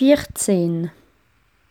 vierzehn.